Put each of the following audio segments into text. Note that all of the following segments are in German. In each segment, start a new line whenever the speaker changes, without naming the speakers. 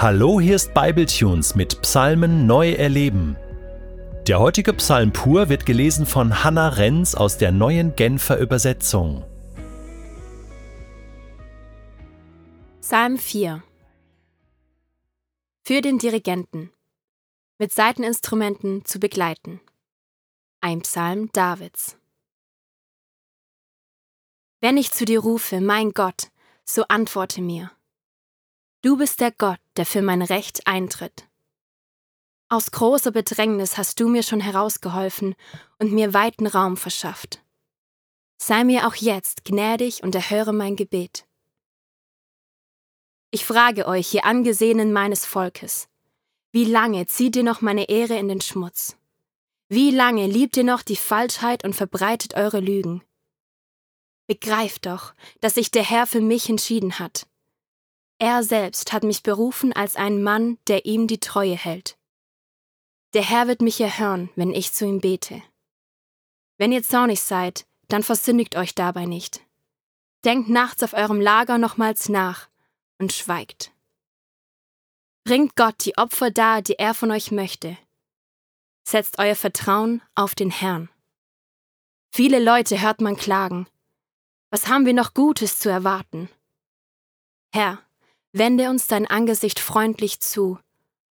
Hallo, hier ist Bibletunes mit Psalmen neu erleben. Der heutige Psalm pur wird gelesen von Hannah Renz aus der neuen Genfer Übersetzung.
Psalm 4 Für den Dirigenten mit Saiteninstrumenten zu begleiten. Ein Psalm Davids. Wenn ich zu dir rufe, mein Gott, so antworte mir. Du bist der Gott, der für mein Recht eintritt. Aus großer Bedrängnis hast du mir schon herausgeholfen und mir weiten Raum verschafft. Sei mir auch jetzt gnädig und erhöre mein Gebet. Ich frage euch, ihr Angesehenen meines Volkes, wie lange zieht ihr noch meine Ehre in den Schmutz? Wie lange liebt ihr noch die Falschheit und verbreitet eure Lügen? Begreift doch, dass sich der Herr für mich entschieden hat. Er selbst hat mich berufen als ein Mann, der ihm die Treue hält. Der Herr wird mich erhören, wenn ich zu ihm bete. Wenn ihr zornig seid, dann versündigt euch dabei nicht. Denkt nachts auf eurem Lager nochmals nach und schweigt. Bringt Gott die Opfer dar, die er von euch möchte. Setzt euer Vertrauen auf den Herrn. Viele Leute hört man klagen. Was haben wir noch Gutes zu erwarten? Herr, wende uns dein Angesicht freundlich zu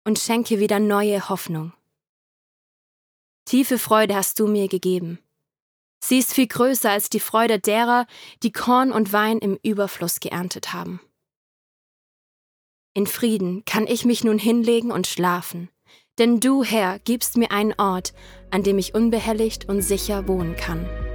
und schenke wieder neue Hoffnung. Tiefe Freude hast du mir gegeben. Sie ist viel größer als die Freude derer, die Korn und Wein im Überfluss geerntet haben. In Frieden kann ich mich nun hinlegen und schlafen, denn du, Herr, gibst mir einen Ort, an dem ich unbehelligt und sicher wohnen kann.